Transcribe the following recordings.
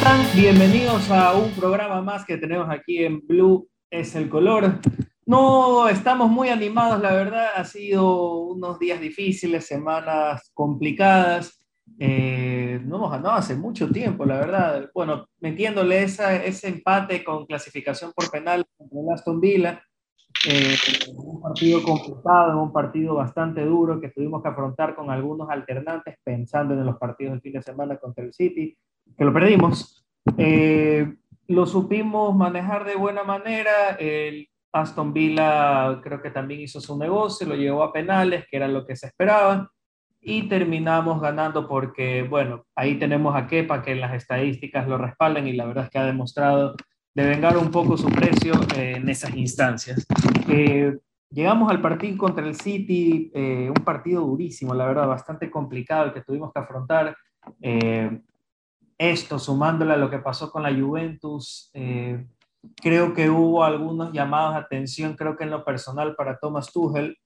¿qué tal? ¿Cómo están? Bienvenidos a un programa más que tenemos aquí en Blue es el color. No estamos muy animados, la verdad, ha sido unos días difíciles, semanas complicadas. Eh, no hemos ganado hace mucho tiempo, la verdad. Bueno, metiéndole esa, ese empate con clasificación por penal contra el Aston Villa, eh, un partido complicado, un partido bastante duro que tuvimos que afrontar con algunos alternantes pensando en los partidos del fin de semana contra el City, que lo perdimos. Eh, lo supimos manejar de buena manera. El Aston Villa creo que también hizo su negocio, lo llevó a penales, que era lo que se esperaba. Y terminamos ganando porque, bueno, ahí tenemos a Kepa que en las estadísticas lo respaldan y la verdad es que ha demostrado de vengar un poco su precio eh, en esas instancias. Eh, llegamos al partido contra el City, eh, un partido durísimo, la verdad, bastante complicado el que tuvimos que afrontar. Esto, sumándole a lo que pasó con la Juventus, creo que hubo algunos llamados de atención, creo que en lo personal para Thomas Tuchel,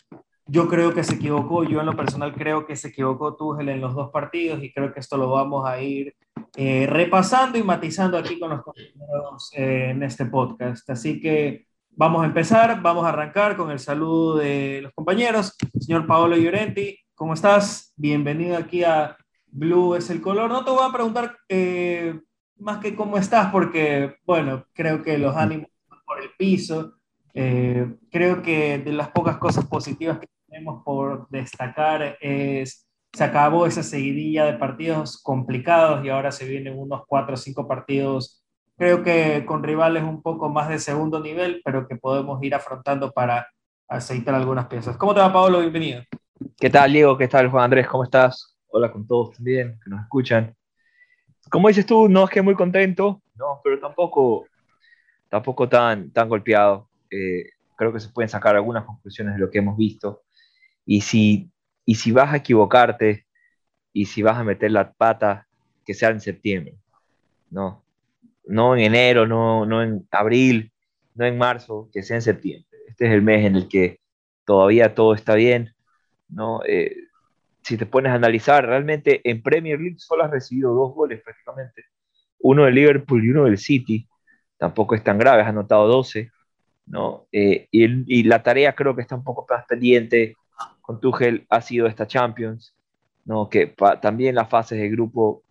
yo creo que se equivocó, yo en lo personal creo que se equivocó Tuchel en los dos partidos y creo que esto lo vamos a ir eh, repasando y matizando aquí con los compañeros eh, en este podcast. Así que vamos a empezar, vamos a arrancar con el saludo de los compañeros. Señor Paolo Llorenti, ¿cómo estás? Bienvenido aquí a Blue es el color. No te voy a preguntar eh, más que cómo estás, porque, bueno, creo que los ánimos por el piso. creo que de las pocas cosas positivas que tenemos por destacar es se acabó esa seguidilla de partidos complicados y ahora se vienen unos cuatro o cinco partidos, creo que con rivales un poco más de segundo nivel, pero que podemos ir afrontando para aceitar algunas piezas. ¿Cómo te va, Pablo? Bienvenido. ¿Qué tal, Diego? ¿Qué tal, Juan Andrés? ¿Cómo estás? Hola con todos también que nos escuchan. Como dices tú, no es que muy contento, no, pero tampoco, tampoco tan, tan golpeado. Eh, creo que se pueden sacar algunas conclusiones de lo que hemos visto. Y si y si vas a equivocarte y si vas a meter la pata, que sea en septiembre, ¿no? No en enero, no, no en abril, no en marzo, que sea en septiembre. Este es el mes en el que todavía todo está bien, ¿no? Eh, si te pones a analizar, realmente en Premier League solo has recibido dos goles prácticamente, uno del Liverpool y uno del City, tampoco es tan grave, has anotado 12, ¿no? Eh, y, la tarea creo que está un poco más pendiente con Tuchel ha sido esta Champions, ¿no? que también las fases de grupo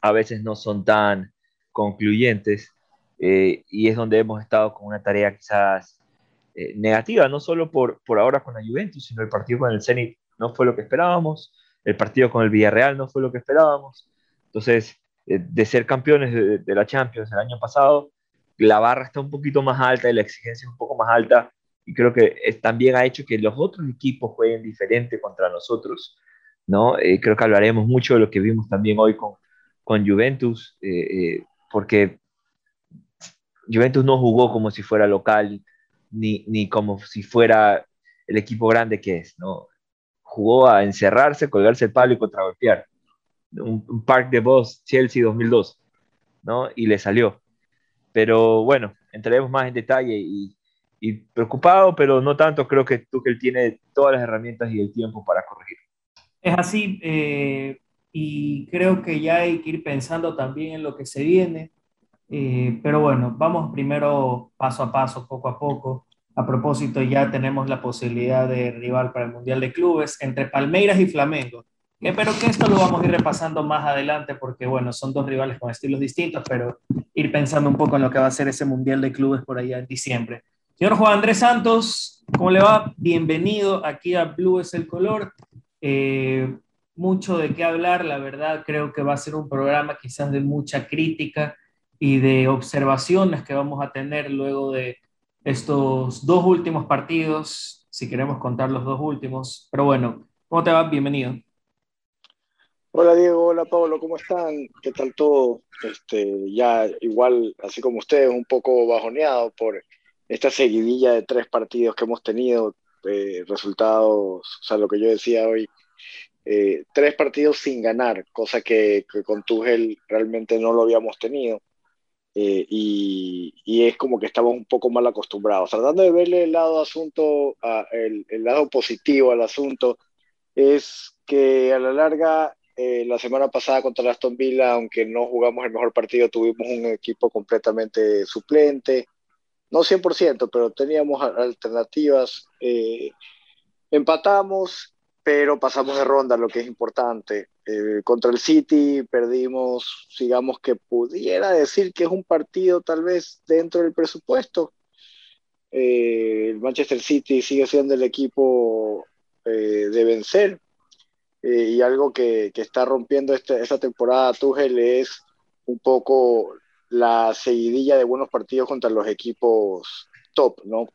a veces no son tan concluyentes eh, y es donde hemos estado con una tarea quizás eh, negativa, no solo por, por ahora con la Juventus, sino el partido con el Zenit no fue lo que esperábamos, el partido con el Villarreal no fue lo que esperábamos. Entonces, eh, de ser campeones de, la Champions el año pasado, la barra está un poquito más alta y la exigencia es un poco más alta y creo que también ha hecho que los otros equipos jueguen diferente contra nosotros, ¿no? Eh, creo que hablaremos mucho de lo que vimos también hoy con, con Juventus, eh, eh, porque Juventus no jugó como si fuera local, ni, ni como si fuera el equipo grande que es, ¿no? Jugó a encerrarse, colgarse el palo y contragolpear. Un, un Park de Boss, Chelsea 2002, ¿no? Y le salió. Pero bueno, entraremos más en detalle y, preocupado, pero no tanto. Creo que Tuchel tiene todas las herramientas y el tiempo para corregir. Es así, eh, y creo que ya hay que ir pensando también en lo que se viene. Eh, pero bueno, vamos primero paso a paso, poco a poco. A propósito, ya tenemos la posibilidad de rival para el Mundial de Clubes entre Palmeiras y Flamengo. Espero que esto lo vamos a ir repasando más adelante porque, bueno, son dos rivales con estilos distintos, pero ir pensando un poco en lo que va a ser ese Mundial de Clubes por allá en diciembre. Señor Juan Andrés Santos, ¿cómo le va? Bienvenido aquí a Blue es el color. Eh, mucho de qué hablar, la verdad creo que va a ser un programa quizás de mucha crítica y de observaciones que vamos a tener luego de estos dos últimos partidos, si queremos contar los dos últimos. Pero bueno, ¿cómo te va? Bienvenido. Hola Diego, hola Pablo, ¿cómo están? ¿Qué tal todo? Este, ya igual, así como ustedes, un poco bajoneado por esta seguidilla de tres partidos que hemos tenido, eh, resultados, o sea, lo que yo decía hoy, eh, tres partidos sin ganar, cosa que, con Tuchel realmente no lo habíamos tenido. Eh, y, y, es como que estamos un poco mal acostumbrados. Tratando de verle el lado asunto, a, el, el, lado positivo al asunto, es que a la larga eh, la semana pasada contra Aston Villa, aunque no jugamos el mejor partido, tuvimos un equipo completamente suplente. No 100%, pero teníamos alternativas. Eh, empatamos, pero pasamos de ronda, lo que es importante. Eh, contra el City perdimos, digamos que pudiera decir que es un partido tal vez dentro del presupuesto. el Manchester City sigue siendo el equipo de vencer, eh, y algo que, que está rompiendo este, esta temporada Tuchel es un poco la seguidilla de buenos partidos contra los equipos top, ¿no?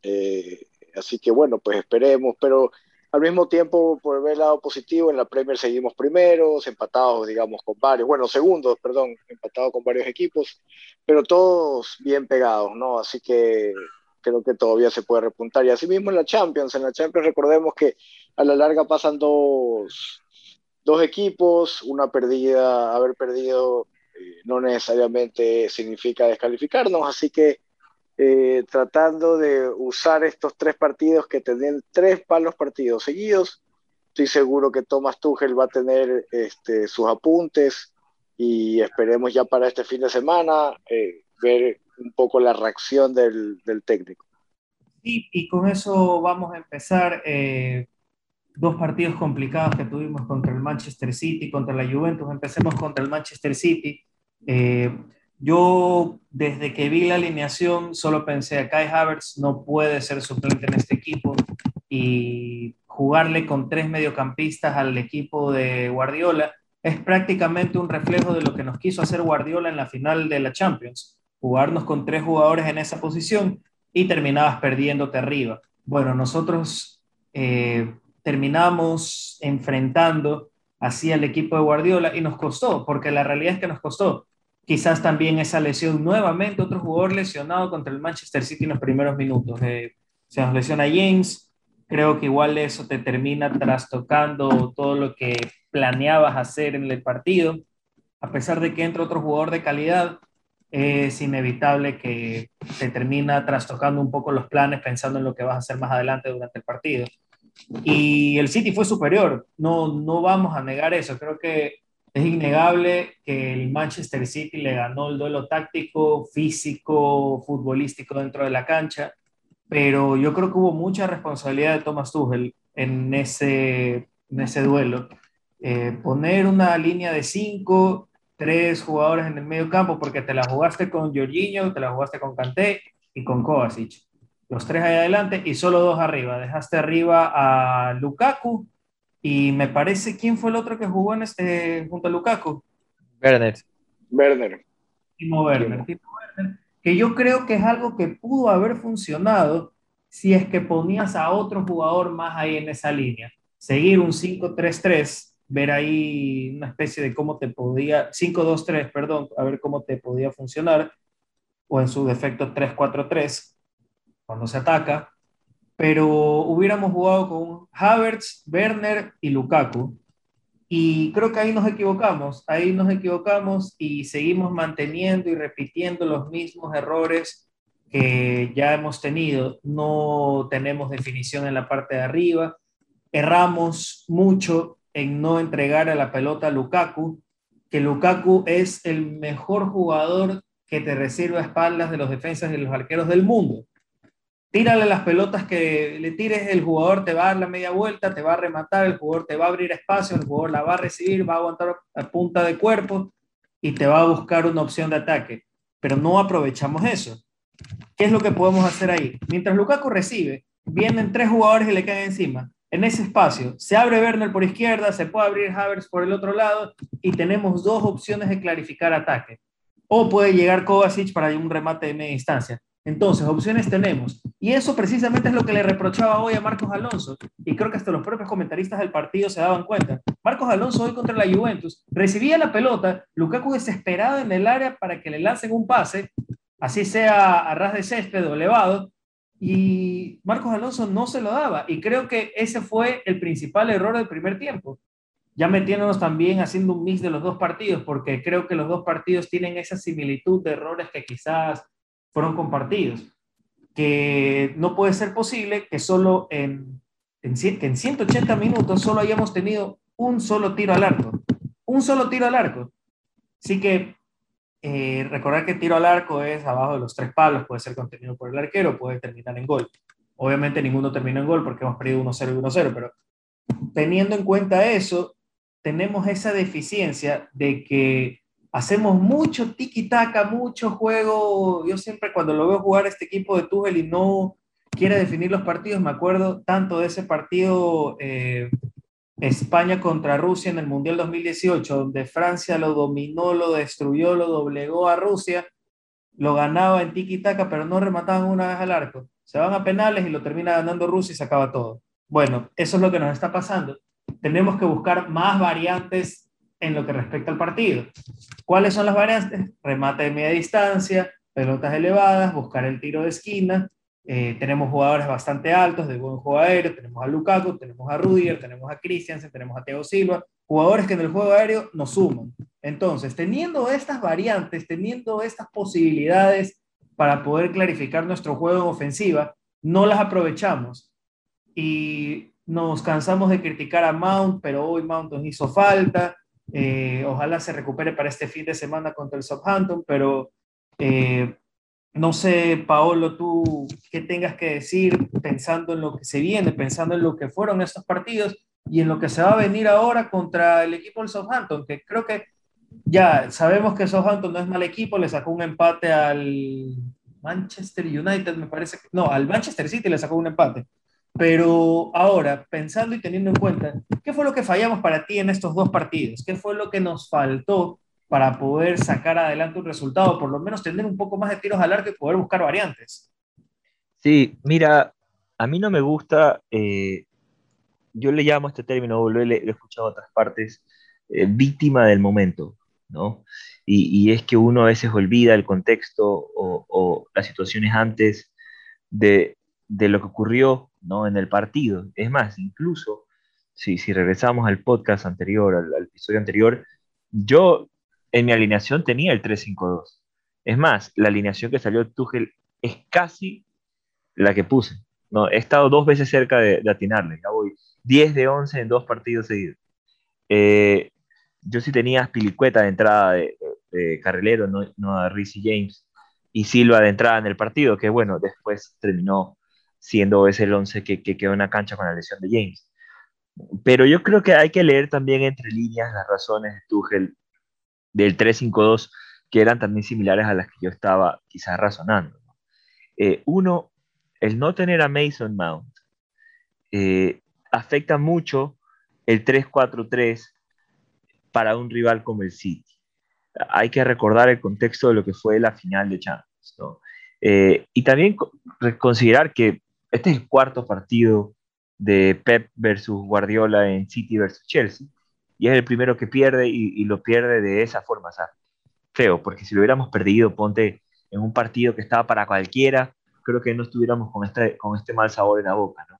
Eh, así que bueno, pues esperemos, pero al mismo tiempo, por ver el lado positivo, en la Premier seguimos primeros, empatados, digamos, con varios, bueno, segundos, perdón, empatados con varios equipos, pero todos bien pegados, ¿no? Así que creo que todavía se puede repuntar. Y así mismo en la Champions, en la Champions recordemos que a la larga pasan dos, dos equipos, una perdida, haber perdido eh, no necesariamente significa descalificarnos, así que eh, tratando de usar estos tres partidos que tienen tres palos partidos seguidos, estoy seguro que Thomas Tuchel va a tener este, sus apuntes y esperemos ya para este fin de semana eh, ver un poco la reacción del, del técnico. Y con eso vamos a empezar dos partidos complicados que tuvimos contra el Manchester City, contra la Juventus. Empecemos contra el Manchester City. Eh, yo desde que vi la alineación solo pensé, a Kai Havertz no puede ser suplente en este equipo y jugarle con tres mediocampistas al equipo de Guardiola es prácticamente un reflejo de lo que nos quiso hacer Guardiola en la final de la Champions, jugarnos con tres jugadores en esa posición y terminabas perdiéndote arriba. Bueno, nosotros eh, terminamos enfrentando así al equipo de Guardiola y nos costó, porque la realidad es que nos costó. Quizás también esa lesión, nuevamente otro jugador lesionado contra el Manchester City en los primeros minutos. Eh, se nos lesiona James, creo que igual eso te termina trastocando todo lo que planeabas hacer en el partido. A pesar de que entra otro jugador de calidad, es inevitable que te termina trastocando un poco los planes pensando en lo que vas a hacer más adelante durante el partido. Y el City fue superior, no, no vamos a negar eso. Creo que es innegable que el Manchester City le ganó el duelo táctico, físico, futbolístico dentro de la cancha, pero yo creo que hubo mucha responsabilidad de Thomas Tuchel en ese, en ese duelo. Eh, poner una línea de cinco, tres jugadores en el medio campo, porque te la jugaste con Jorginho, te la jugaste con Kanté y con Kovacic los tres ahí adelante y solo dos arriba. Dejaste arriba a Lukaku y me parece, ¿quién fue el otro que jugó en este, junto a Lukaku? Werner. Werner. Timo Werner, que yo creo que es algo que pudo haber funcionado si es que ponías a otro jugador más ahí en esa línea. Seguir un 5-3-3, ver ahí una especie de cómo te podía, 5-2-3, perdón, a ver cómo te podía funcionar, o en su defecto 3-4-3 cuando se ataca, pero hubiéramos jugado con Havertz, Werner y Lukaku. Y creo que ahí nos equivocamos, ahí nos equivocamos y seguimos manteniendo y repitiendo los mismos errores que ya hemos tenido. No tenemos definición en la parte de arriba, erramos mucho en no entregar a la pelota a Lukaku, que Lukaku es el mejor jugador que te recibe espaldas de los defensas y los arqueros del mundo tírale las pelotas que le tires, el jugador te va a dar la media vuelta, te va a rematar, el jugador te va a abrir espacio, el jugador la va a recibir, va a aguantar a punta de cuerpo y te va a buscar una opción de ataque. Pero no aprovechamos eso. ¿Qué es lo que podemos hacer ahí? Mientras Lukaku recibe, vienen tres jugadores y le caen encima. En ese espacio se abre Werner por izquierda, se puede abrir Havertz por el otro lado y tenemos dos opciones de clarificar ataque. O puede llegar Kovacic para un remate de media distancia. Entonces, opciones tenemos. Y eso precisamente es lo que le reprochaba hoy a Marcos Alonso. Y creo que hasta los propios comentaristas del partido se daban cuenta. Marcos Alonso hoy contra la Juventus recibía la pelota, Lukaku desesperado en el área para que le lancen un pase, así sea a ras de césped o elevado, y Marcos Alonso no se lo daba. Y creo que ese fue el principal error del primer tiempo. Ya metiéndonos también haciendo un mix de los dos partidos, porque creo que los dos partidos tienen esa similitud de errores que quizás fueron compartidos. Que no puede ser posible que solo en, en, en 180 minutos solo hayamos tenido un solo tiro al arco. Un solo tiro al arco. Así que eh, recordar que tiro al arco es abajo de los tres palos, puede ser contenido por el arquero, puede terminar en gol. Obviamente ninguno terminó en gol porque hemos perdido 1-0 y 1-0, pero teniendo en cuenta eso, tenemos esa deficiencia de que hacemos mucho tiki-taka, mucho juego. Yo siempre cuando lo veo jugar este equipo de Tuchel y no quiere definir los partidos, me acuerdo tanto de ese partido eh, España contra Rusia en el Mundial 2018, donde Francia lo dominó, lo destruyó, lo doblegó a Rusia, lo ganaba en tiki-taka, pero no remataban una vez al arco. Se van a penales y lo termina ganando Rusia y se acaba todo. Bueno, eso es lo que nos está pasando. Tenemos que buscar más variantes en lo que respecta al partido. ¿Cuáles son las variantes? Remate de media distancia, pelotas elevadas, buscar el tiro de esquina, eh, tenemos jugadores bastante altos, de buen juego aéreo, tenemos a Lukaku, tenemos a Rudiger, tenemos a Christiansen, tenemos a Teo Silva, jugadores que en el juego aéreo nos suman. Entonces, teniendo estas variantes, teniendo estas posibilidades para poder clarificar nuestro juego en ofensiva, no las aprovechamos. Y nos cansamos de criticar a Mount, pero hoy Mount nos hizo falta. Eh, ojalá se recupere para este fin de semana contra el Southampton, pero eh, no sé, Paolo, tú qué tengas que decir pensando en lo que se viene, pensando en lo que fueron estos partidos y en lo que se va a venir ahora contra el equipo del Southampton, que creo que ya sabemos que Southampton no es mal equipo, le sacó un empate al Manchester United, me parece no, al Manchester City le sacó un empate. Pero ahora, pensando y teniendo en cuenta, ¿qué fue lo que fallamos para ti en estos dos partidos? ¿Qué fue lo que nos faltó para poder sacar adelante un resultado, por lo menos tener un poco más de tiros al arco y poder buscar variantes. Sí, mira, a mí no me gusta, eh, yo le llamo este término, lo he, escuchado en otras partes, eh, víctima del momento, ¿no? Y, es que uno a veces olvida el contexto o, las situaciones antes de, lo que ocurrió, ¿no? En el partido. Es más, incluso, si, si regresamos al podcast anterior, al, episodio anterior, yo en mi alineación tenía el 3-5-2. Es más, la alineación que salió Tuchel es casi la que puse. No, he estado dos veces cerca de, atinarle. Ya voy 10 de 11 en dos partidos seguidos. Eh, yo sí tenía Pilicueta de entrada de, carrilero, no, a Rizzy James, y Silva de entrada en el partido, que bueno, después terminó siendo ese el 11 que, que quedó en la cancha con la lesión de James. Pero yo creo que hay que leer también entre líneas las razones de Tuchel del 352 que eran también similares a las que yo estaba quizás razonando. Eh, uno, el no tener a Mason Mount eh, afecta mucho el 3-4-3 para un rival como el City. Hay que recordar el contexto de lo que fue la final de Champions. Eh, y también considerar que este es el cuarto partido de Pep versus Guardiola en City versus Chelsea y es el primero que pierde y, lo pierde de esa forma. O sea, feo, porque si lo hubiéramos perdido, ponte en un partido que estaba para cualquiera, creo que no estuviéramos con este, este mal sabor en la boca. ¿no?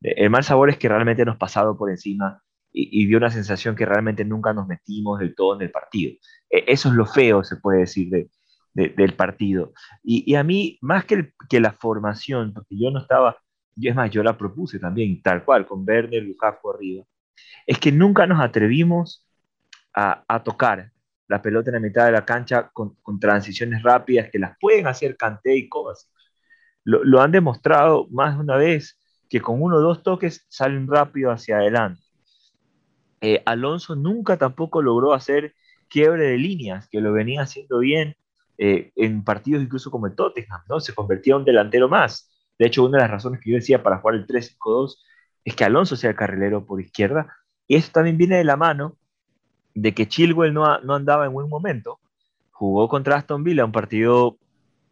El mal sabor es que realmente nos pasado por encima y, dio una sensación que realmente nunca nos metimos del todo en el partido. E, eso es lo feo, se puede decir, de, del partido. Y, a mí, más que, la formación, porque yo no estaba, y es más, yo la propuse también, tal cual, con Werner, Lukaku arriba es que nunca nos atrevimos a, tocar la pelota en la mitad de la cancha con, transiciones rápidas que las pueden hacer Kanté y Kovacic. Lo, han demostrado más de una vez que con uno o dos toques salen rápido hacia adelante. Eh, Alonso nunca tampoco logró hacer quiebre de líneas, que lo venía haciendo bien eh, en partidos incluso como el Tottenham, ¿no? Se convertía en un delantero más. De hecho, una de las razones que yo decía para jugar el 3-5-2 es que Alonso sea el carrilero por izquierda. Y eso también viene de la mano de que Chilwell no, no andaba en buen momento. Jugó contra Aston Villa un partido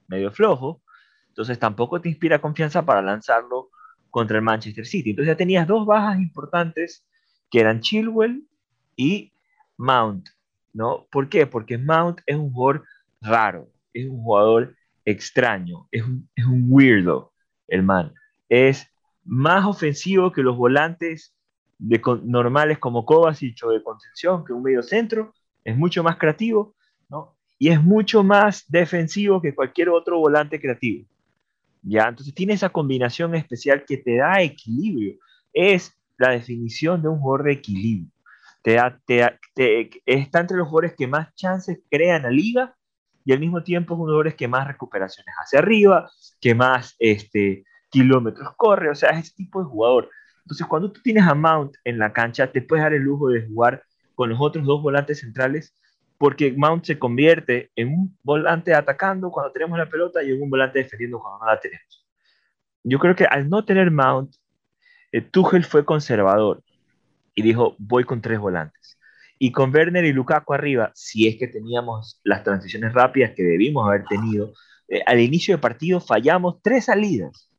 medio flojo. Entonces tampoco te inspira confianza para lanzarlo contra el Manchester City. Entonces ya tenías dos bajas importantes que eran Chilwell y Mount. ¿no? ¿Por qué? Porque Mount es un jugador raro, es un jugador extraño, es un, es un weirdo, el man. Es más ofensivo que los volantes de, normales como Kovacic o de contención, que un medio centro, es mucho más creativo, ¿no? Y es mucho más defensivo que cualquier otro volante creativo. ¿Ya? Entonces tiene esa combinación especial que te da equilibrio. Es la definición de un jugador de equilibrio. te, te, está entre los jugadores que más chances crean la liga y al mismo tiempo es los jugadores que más recuperaciones hacia arriba, que más este, kilómetros corre, o sea, es ese tipo de jugador. Entonces, cuando tú tienes a Mount en la cancha, te puedes dar el lujo de jugar con los otros dos volantes centrales, porque Mount se convierte en un volante atacando cuando tenemos la pelota y en un volante defendiendo cuando no la tenemos. Yo creo que al no tener Mount, eh, fue conservador y dijo, voy con tres volantes. Y con Werner y Lukaku arriba, si es que teníamos las transiciones rápidas que debimos haber tenido, eh, al inicio del partido fallamos tres salidas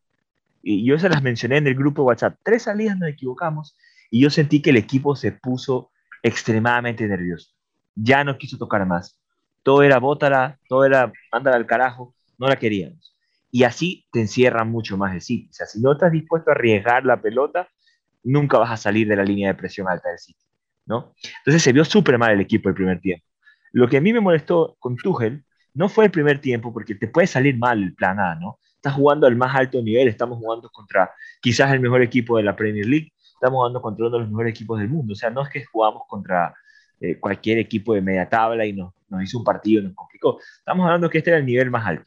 y yo se las mencioné en el grupo WhatsApp, tres salidas nos equivocamos y yo sentí que el equipo se puso extremadamente nervioso. Ya no quiso tocar más. Todo era bótala, todo era mándala al carajo, no la queríamos. Y así te encierra mucho más el City. O sea, si no estás dispuesto a arriesgar la pelota, nunca vas a salir de la línea de presión alta del City, ¿no? Entonces se vio súper mal el equipo el primer tiempo. Lo que a mí me molestó con Tuchel no fue el primer tiempo, porque te puede salir mal el plan A, ¿no? está jugando al más alto nivel, estamos jugando contra quizás el mejor equipo de la Premier League, estamos jugando contra uno de los mejores equipos del mundo, o sea, no es que jugamos contra eh, cualquier equipo de media tabla y nos, nos hizo un partido, nos complicó, estamos hablando que este era el nivel más alto.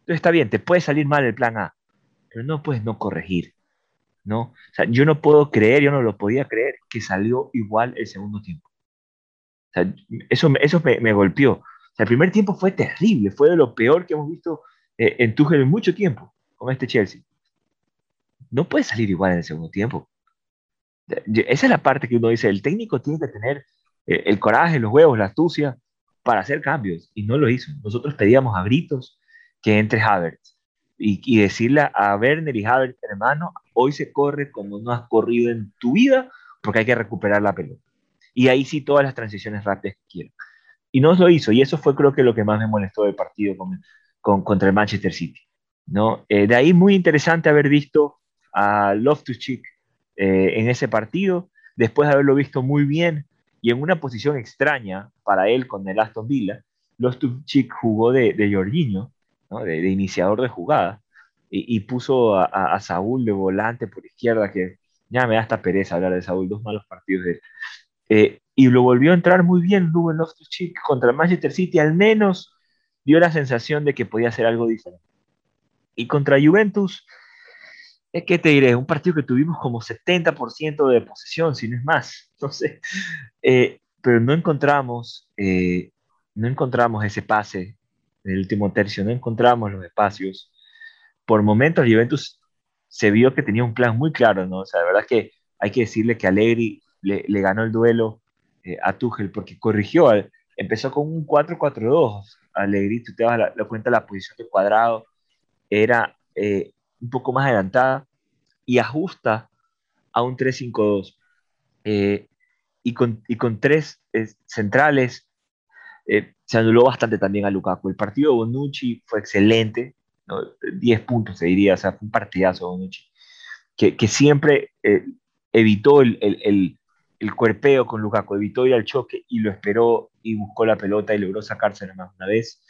Entonces está bien, te puede salir mal el plan A, pero no puedes no corregir, ¿no? O sea, yo no puedo creer, yo no lo podía creer que salió igual el segundo tiempo. O sea, eso, eso me, golpeó. O sea, el primer tiempo fue terrible, fue de lo peor que hemos visto eh, en Tuchel en mucho tiempo con este Chelsea. No puede salir igual en el segundo tiempo. Esa es la parte que uno dice, el técnico tiene que tener eh, el coraje, los huevos, la astucia para hacer cambios y no lo hizo. Nosotros pedíamos a gritos que entre Havertz y, y decirle a Werner y Havertz, hermano, hoy se corre como no has corrido en tu vida porque hay que recuperar la pelota. Y ahí sí todas las transiciones rápidas que quieran. Y no lo hizo, y eso fue creo que lo que más me molestó del partido con, contra el Manchester City. ¿no? Eh, de ahí muy interesante haber visto a Loftus-Cheek eh, en ese partido, después de haberlo visto muy bien y en una posición extraña para él con el Aston Villa. Loftus-Cheek jugó de, de Jorginho, ¿no? de, iniciador de jugada, y, puso a, Saúl de volante por izquierda, que ya me da hasta pereza hablar de Saúl, dos malos partidos de él. Eh, y lo volvió a entrar muy bien Ruben Loftus-Cheek contra Manchester City, al menos dio la sensación de que podía hacer algo diferente. Y contra Juventus, es que te diré, un partido que tuvimos como 70% de posesión, si no es más. Entonces, eh, pero no encontramos, eh, no encontramos ese pase en el último tercio, no encontramos los espacios. Por momentos, Juventus se vio que tenía un plan muy claro, ¿no? O sea, la verdad es que hay que decirle que Allegri le, le ganó el duelo eh, a Tuchel porque corrigió, empezó con un 4-4-2, Alegrito, te das la, la, cuenta, la posición de cuadrado era eh, un poco más adelantada y ajusta a un 3-5-2. Eh, y, con, y, con, tres eh, centrales eh, se anuló bastante también a Lukaku. El partido de Bonucci fue excelente. 10 puntos se diría, o sea, fue un partidazo Bonucci, que, que siempre eh, evitó el, el, el cuerpeo con Lukaku, evitó ir al choque y lo esperó y buscó la pelota y logró sacársela más una vez.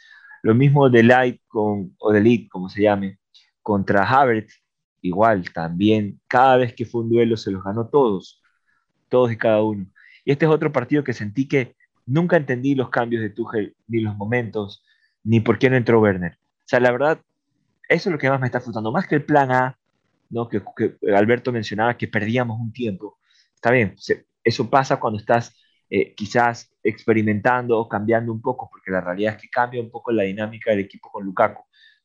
Lo mismo de Light con, o de como se llame, contra Havertz, igual también, cada vez que fue un duelo se los ganó todos, todos y cada uno. Y este es otro partido que sentí que nunca entendí los cambios de Tuchel, ni los momentos, ni por qué no entró Werner. O sea, la verdad, eso es lo que más me está frustrando, más que el plan A, ¿no? que, Alberto mencionaba que perdíamos un tiempo. Está bien, eso pasa cuando estás eh, quizás experimentando o cambiando un poco, porque la realidad es que cambia un poco la dinámica del equipo con Lukaku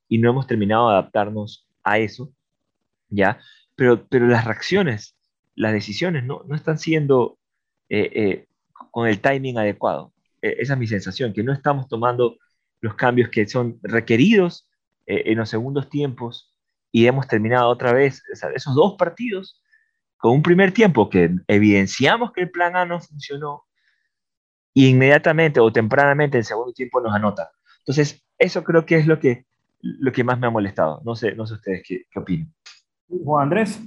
y no hemos terminado de adaptarnos a eso, ¿ya? Pero, pero las reacciones, las decisiones no, no están siendo eh, eh, con el timing adecuado. esa es mi sensación, que no estamos tomando los cambios que son requeridos en los segundos tiempos y hemos terminado otra vez esos dos partidos con un primer tiempo que evidenciamos que el plan A no funcionó y inmediatamente o tempranamente en segundo tiempo nos anota. Entonces, eso creo que es lo que, lo que más me ha molestado. No sé, no sé ustedes qué, qué opinan. Juan Andrés.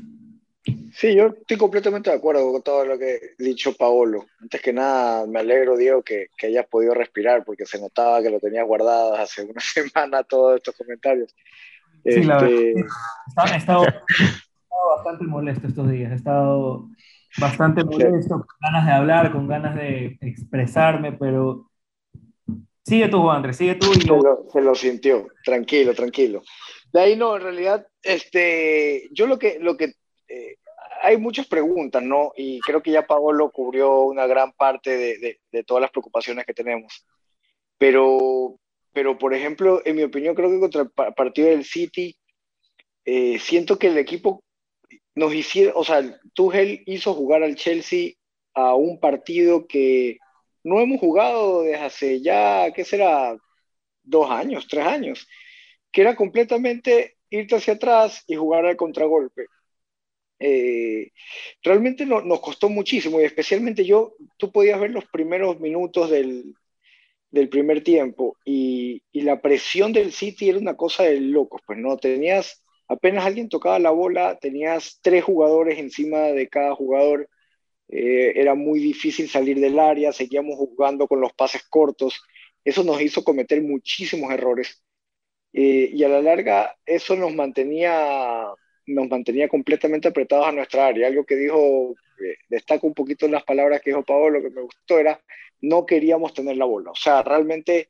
Sí, yo estoy completamente de acuerdo con todo lo que ha dicho Paolo. Antes que nada, me alegro, Diego, que, que hayas podido respirar, porque se notaba que lo tenías guardado hace una semana todos estos comentarios. Sí, la verdad. Este, estado, bastante molesto estos días. He estado bastante molesto, con ganas de hablar, con ganas de expresarme, pero sigue tú, Andrés, sigue tú. Y se, lo, se lo sintió, tranquilo, tranquilo. De ahí no, en realidad, este, yo lo que, lo que eh, hay muchas preguntas, ¿no? Y creo que ya Paolo cubrió una gran parte de, de, de, todas las preocupaciones que tenemos. Pero, pero, por ejemplo, en mi opinión, creo que contra el partido del City, eh, siento que el equipo nos hicieron, o sea, Tuchel hizo jugar al Chelsea a un partido que no hemos jugado desde hace ya, ¿qué será? Dos años, tres años, que era completamente irte hacia atrás y jugar al contragolpe. Eh, realmente no, nos costó muchísimo y especialmente yo, tú podías ver los primeros minutos del, del primer tiempo y, y, la presión del City era una cosa de locos, pues no, tenías apenas alguien tocaba la bola, tenías tres jugadores encima de cada jugador, eh, era muy difícil salir del área, seguíamos jugando con los pases cortos, eso nos hizo cometer muchísimos errores. Eh, y a la larga eso nos mantenía, nos mantenía completamente apretados a nuestra área. Algo que dijo, eh, destaco un poquito las palabras que dijo Paolo, que me gustó, era no queríamos tener la bola, o sea, realmente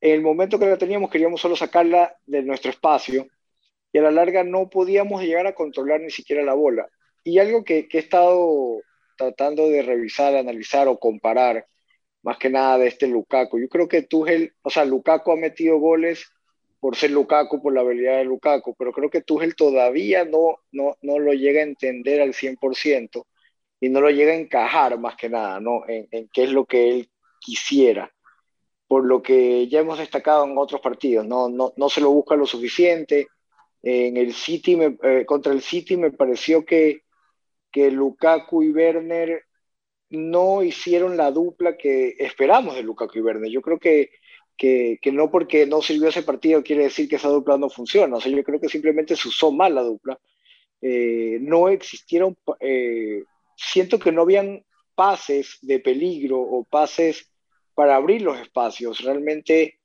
en el momento que la teníamos queríamos solo sacarla de nuestro espacio y a la larga no podíamos llegar a controlar ni siquiera la bola. Y algo que, que he estado tratando de revisar, analizar o comparar, más que nada de este Lukaku. Yo creo que Tuchel, o sea, Lukaku ha metido goles por ser Lukaku, por la habilidad de Lukaku, pero creo que Tuchel todavía no, no, no lo llega a entender al 100% y no lo llega a encajar más que nada, ¿no? En, en qué es lo que él quisiera por lo que ya hemos destacado en otros partidos, no, no, no se lo busca lo suficiente, en el City, me, eh, contra el City me pareció que, que Lukaku y Werner no hicieron la dupla que esperamos de Lukaku y Werner. Yo creo que, que, que, no porque no sirvió ese partido quiere decir que esa dupla no funciona. O sea, yo creo que simplemente se usó mal la dupla. Eh, no existieron, eh, siento que no habían pases de peligro o pases para abrir los espacios. Realmente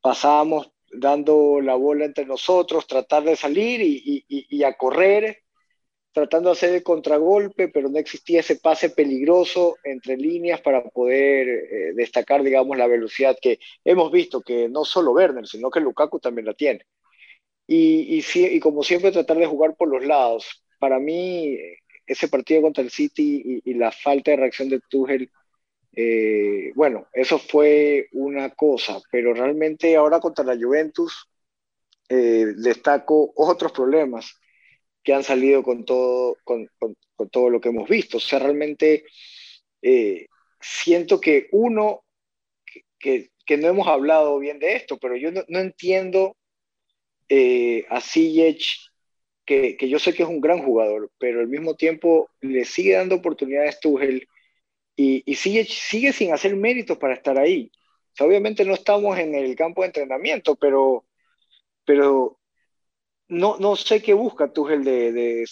pasábamos dando la bola entre nosotros, tratar de salir y, y, y, a correr, tratando de hacer el contragolpe, pero no existía ese pase peligroso entre líneas para poder eh, destacar, digamos, la velocidad que hemos visto, que no solo Werner, sino que Lukaku también la tiene. Y, como siempre, tratar de jugar por los lados. Para mí, ese partido contra el City y, la falta de reacción de Tuchel eh, bueno, eso fue una cosa, pero realmente ahora contra la Juventus eh, destaco otros problemas que han salido con todo, con, con, con todo lo que hemos visto. O sea, realmente eh, siento que uno, que, que, no hemos hablado bien de esto, pero yo no, no entiendo eh, a Ziyech, que, que, yo sé que es un gran jugador, pero al mismo tiempo le sigue dando oportunidades Tuchel y, y sigue sin hacer méritos para estar ahí. O sea, obviamente no estamos en el campo de entrenamiento, pero, pero no, no sé qué busca Tuchel de, de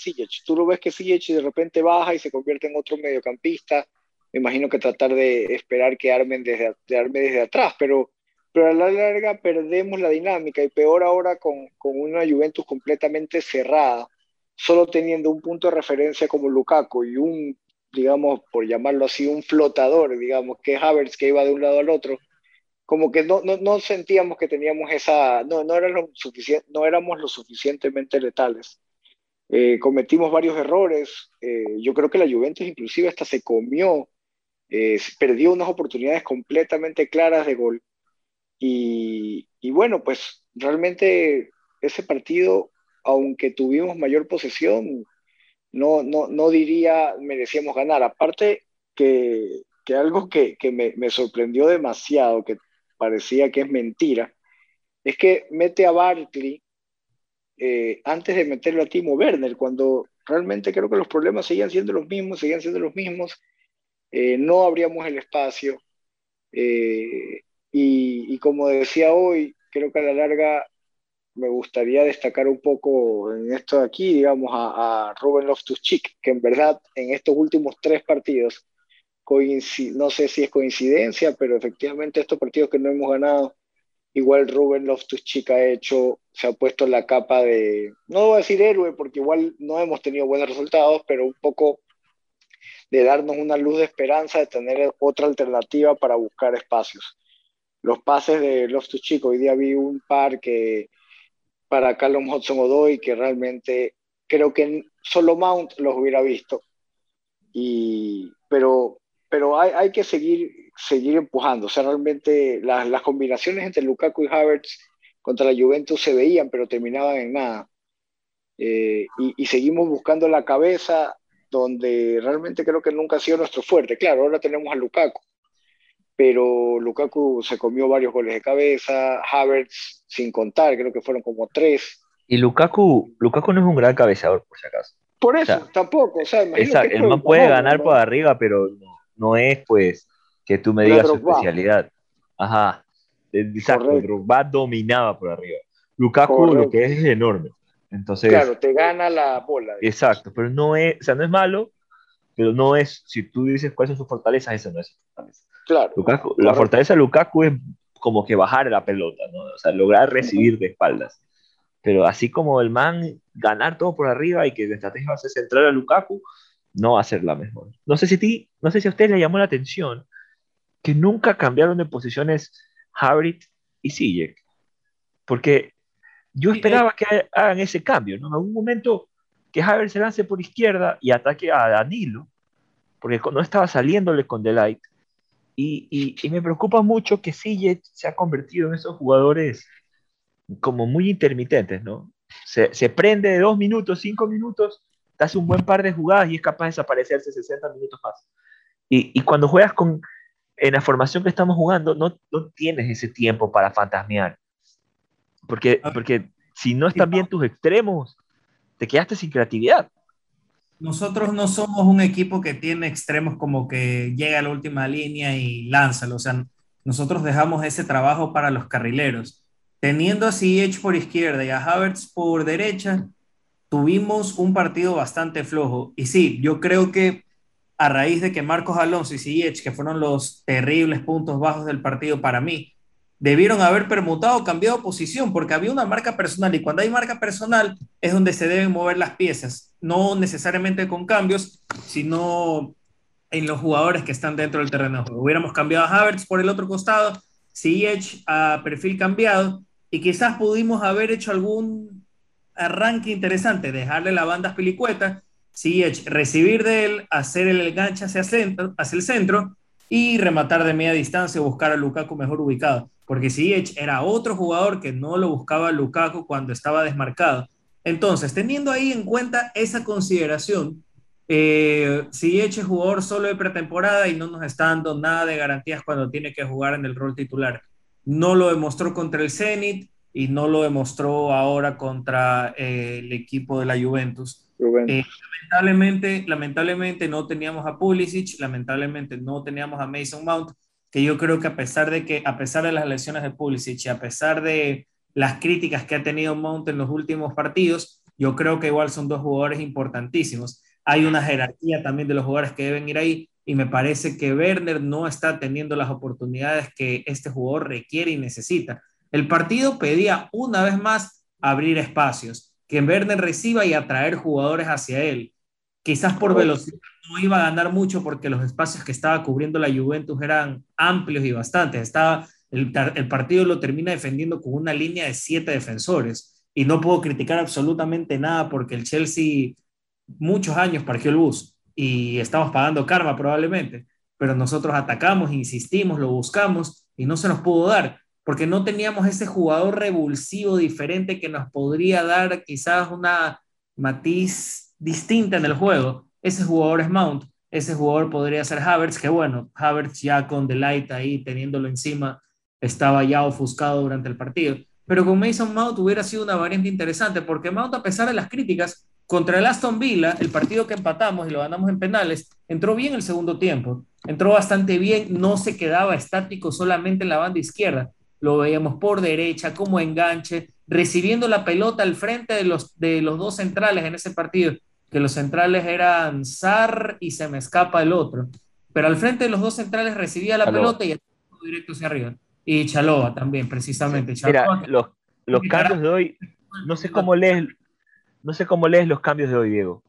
Tú lo ves que Ziyech de repente baja y se convierte en otro mediocampista. Me imagino que tratar de esperar que armen desde, de desde atrás, pero, pero a la larga perdemos la dinámica y peor ahora con, con una Juventus completamente cerrada, solo teniendo un punto de referencia como Lukaku y un digamos, por llamarlo así, un flotador, digamos, que Havertz que iba de un lado al otro, como que no, no, no sentíamos que teníamos esa, no, no, era lo no éramos lo suficientemente letales. Eh, cometimos varios errores, eh, yo creo que la Juventus inclusive hasta se comió, eh, perdió unas oportunidades completamente claras de gol. Y, y bueno, pues realmente ese partido, aunque tuvimos mayor posesión, no, no, no diría merecíamos ganar. Aparte que, que algo que, que me, me, sorprendió demasiado, que parecía que es mentira, es que mete a Barkley eh, antes de meterlo a Timo Werner, cuando realmente creo que los problemas seguían siendo los mismos, seguían siendo los mismos, eh, no abríamos el espacio. Eh, y, y, como decía hoy, creo que a la larga me gustaría destacar un poco en esto de aquí, digamos, a, a Ruben Loftus-Cheek, que en verdad en estos últimos tres partidos, no sé si es coincidencia, pero efectivamente estos partidos que no hemos ganado, igual Ruben Loftus-Cheek ha hecho, se ha puesto la capa de, no voy a decir héroe, porque igual no hemos tenido buenos resultados, pero un poco de darnos una luz de esperanza, de tener otra alternativa para buscar espacios. Los pases de los to Chico, hoy día vi un par que para Callum Hudson Odoy que realmente creo que solo Mount los hubiera visto. Y, pero pero hay, hay, que seguir, seguir empujando. O sea, realmente las, las combinaciones entre Lukaku y Havertz contra la Juventus se veían, pero terminaban en nada. Eh, y, y, seguimos buscando la cabeza donde realmente creo que nunca ha sido nuestro fuerte. Claro, ahora tenemos a Lukaku, pero Lukaku se comió varios goles de cabeza, Havertz sin contar, creo que fueron como tres. Y Lukaku, Lukaku no es un gran cabeceador, por si acaso. Por eso, tampoco. O sea, exacto, él no puede ganar por arriba, pero no, no, es pues que tú me digas su especialidad. Ajá. Exacto, Drogba dominaba por arriba. Lukaku lo que es es enorme. Entonces, claro, te gana la bola. Exacto, pero no es, o sea, no es malo, pero no es, si tú dices cuáles son sus fortalezas, esa no es su fortaleza. Claro. la fortaleza de Lukaku es como que bajar la pelota, ¿no? O sea, lograr recibir de espaldas. Pero así como el man ganar todo por arriba y que la estrategia va a ser centrar a Lukaku, no va a ser la mejor. No sé si, ti, no sé si a usted le llamó la atención que nunca cambiaron de posiciones Havertz y Sijek. Porque yo esperaba que hagan ese cambio, ¿no? En algún momento que Havertz se lance por izquierda y ataque a Danilo, porque no estaba saliéndole con Delight. Y, y, y me preocupa mucho que Sijek se ha convertido en esos jugadores como muy intermitentes, ¿no? Se, se prende de dos minutos, cinco minutos, hace un buen par de jugadas y es capaz de desaparecerse 60 minutos más. Y, y cuando juegas con, en la formación que estamos jugando, no, no tienes ese tiempo para fantasmear. Porque, ah. porque si no están bien tus extremos, te quedaste sin creatividad. Nosotros no somos un equipo que tiene extremos como que llega a la última línea y lánzalo. O sea, nosotros dejamos ese trabajo para los carrileros. Teniendo a Ziyech por izquierda y a Havertz por derecha, tuvimos un partido bastante flojo. Y sí, yo creo que a raíz de que Marcos Alonso y Ziyech, que fueron los terribles puntos bajos del partido para mí, debieron haber permutado, cambiado posición, porque había una marca personal y cuando hay marca personal es donde se deben mover las piezas, no necesariamente con cambios, sino en los jugadores que están dentro del terreno. Hubiéramos cambiado a Havertz por el otro costado, Ziyech a perfil cambiado y quizás pudimos haber hecho algún arranque interesante, dejarle la banda a Pilicueta, Ziyech recibir de él, hacer el enganche hacia, centro, hacia el centro y rematar de media distancia buscar a Lukaku mejor ubicado porque Ziyech era otro jugador que no lo buscaba Lukaku cuando estaba desmarcado. Entonces, teniendo ahí en cuenta esa consideración, eh, es jugador solo de pretemporada y no nos está dando nada de garantías cuando tiene que jugar en el rol titular. No lo demostró contra el Zenit y no lo demostró ahora contra eh, el equipo de la Juventus. Eh, lamentablemente, lamentablemente no teníamos a Pulisic, lamentablemente no teníamos a Mason Mount, que yo creo que a pesar de que, a pesar de las lesiones de Pulisic y a pesar de las críticas que ha tenido Mount en los últimos partidos, yo creo que igual son dos jugadores importantísimos. Hay una jerarquía también de los jugadores que deben ir ahí y me parece que Werner no está teniendo las oportunidades que este jugador requiere y necesita. El partido pedía una vez más abrir espacios, que Werner reciba y atraer jugadores hacia él. Quizás por velocidad no iba a ganar mucho porque los espacios que estaba cubriendo la Juventus eran amplios y bastantes. Estaba, el, el partido lo termina defendiendo con una línea de siete defensores y no puedo criticar absolutamente nada porque el Chelsea muchos años parqueó el bus y estamos pagando karma probablemente, pero nosotros atacamos, insistimos, lo buscamos y no se nos pudo dar porque no teníamos ese jugador revulsivo diferente que nos podría dar quizás una matiz distinta en el juego. Ese jugador es Mount, ese jugador podría ser Havertz, que bueno, Havertz ya con Delight ahí teniéndolo encima estaba ya ofuscado durante el partido. Pero con Mason Mount hubiera sido una variante interesante, porque Mount, a pesar de las críticas, contra el Aston Villa, el partido que empatamos y lo ganamos en penales, entró bien el segundo tiempo, entró bastante bien, no se quedaba estático solamente en la banda izquierda, lo veíamos por derecha, como enganche, recibiendo la pelota al frente de los, de los dos centrales en ese partido que los centrales eran Sar y se me escapa el otro. Pero al frente de los dos centrales recibía la pelota y el directo hacia arriba. Y Chaloa también, precisamente. Mira, los, los cambios de hoy, no sé cómo lees, no sé cómo lees los cambios de hoy, Diego.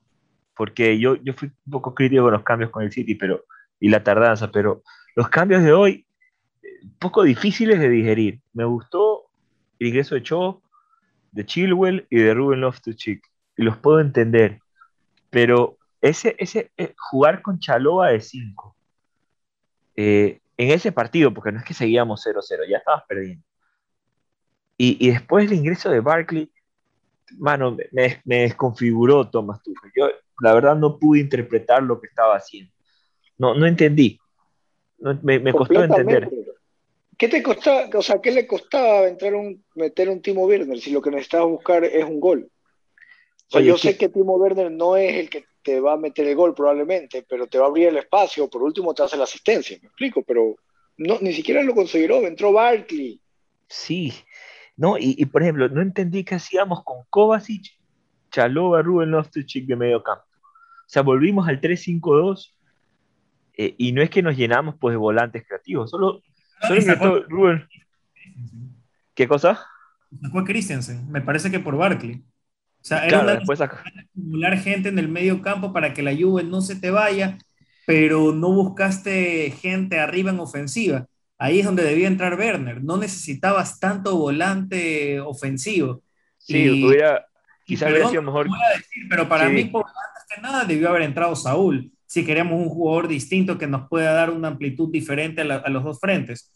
porque yo, yo fui un poco crítico con los cambios con el City pero, y la tardanza, pero los cambios de hoy, poco difíciles de digerir. Me gustó el ingreso de Cho, de Chilwell y de Ruben Loftus-Cheek, y los puedo entender, pero ese, ese eh, jugar con Chaloa de 5, eh, en ese partido, porque no es que seguíamos 0-0, ya estabas perdiendo. Y, y, después el ingreso de Barkley, mano, me, me, desconfiguró Thomas Tuchel. Yo, la verdad, no pude interpretar lo que estaba haciendo. No, no entendí. No, me, me costó entender. ¿Qué te costaba, o sea, qué le costaba entrar un, meter un Timo Werner si lo que necesitabas buscar es un gol? O sea, Oye, yo sé que Timo Werner no es el que te va a meter el gol probablemente, pero te va a abrir el espacio, por último te hace la asistencia, me explico, pero no, ni siquiera lo consiguió, entró Barkley. Sí, no, y, y, por ejemplo, no entendí qué hacíamos con Kovacic, Chalova, Rubén Loftus-Cheek de medio campo. O sea, volvimos al 3-5-2 eh, y no es que nos llenamos pues de volantes creativos, solo, solo sacó... Rubén. ¿Qué cosa? Sacó a Christensen, me parece que por Barkley. O sea, era claro, una acumular gente en el medio campo para que la Juve no se te vaya, pero no buscaste gente arriba en ofensiva. Ahí es donde debía entrar Werner. No necesitabas tanto volante ofensivo. Sí, y, hubiera, quizás hubiera sido mejor. Decir, pero para sí. mí, por antes que nada, debió haber entrado Saúl. Si queremos un jugador distinto que nos pueda dar una amplitud diferente a, los dos frentes.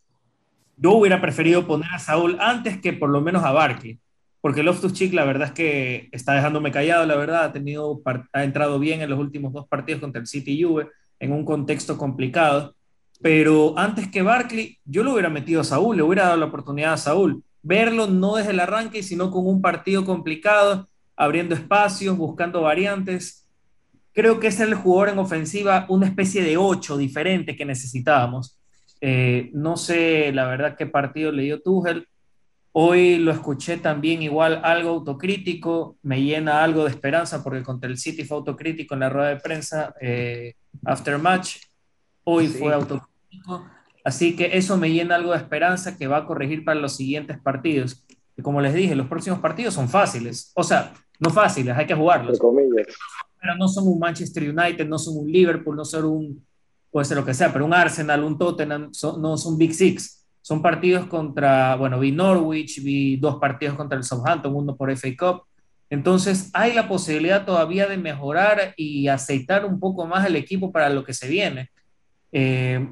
Yo hubiera preferido poner a Saúl antes que por lo menos a Barkley porque Loftus Cheek la verdad es que está dejándome callado, la verdad, ha, tenido, ha entrado bien en los últimos dos partidos contra el City y Juve, en un contexto complicado, pero antes que Barkley, yo lo hubiera metido a Saúl, le hubiera dado la oportunidad a Saúl, verlo no desde el arranque, sino con un partido complicado, abriendo espacios, buscando variantes. Creo que es el jugador en ofensiva, una especie de ocho diferente que necesitábamos. Eh, no sé, la verdad, qué partido le dio Tuchel Hoy lo escuché también igual algo autocrítico, me llena algo de esperanza porque contra el City fue autocrítico en la rueda de prensa eh, after match, hoy sí. fue autocrítico, así que eso me llena algo de esperanza que va a corregir para los siguientes partidos. Y como les dije, los próximos partidos son fáciles, o sea, no fáciles, hay que jugarlos. Pero no son un Manchester United, no son un Liverpool, no son un, puede ser lo que sea, pero un Arsenal, un Tottenham, no son Big Six son partidos contra, bueno, vi Norwich, vi dos partidos contra el Southampton, uno por FA Cup. Entonces hay la posibilidad todavía de mejorar y aceitar un poco más el equipo para lo que se viene. Eh,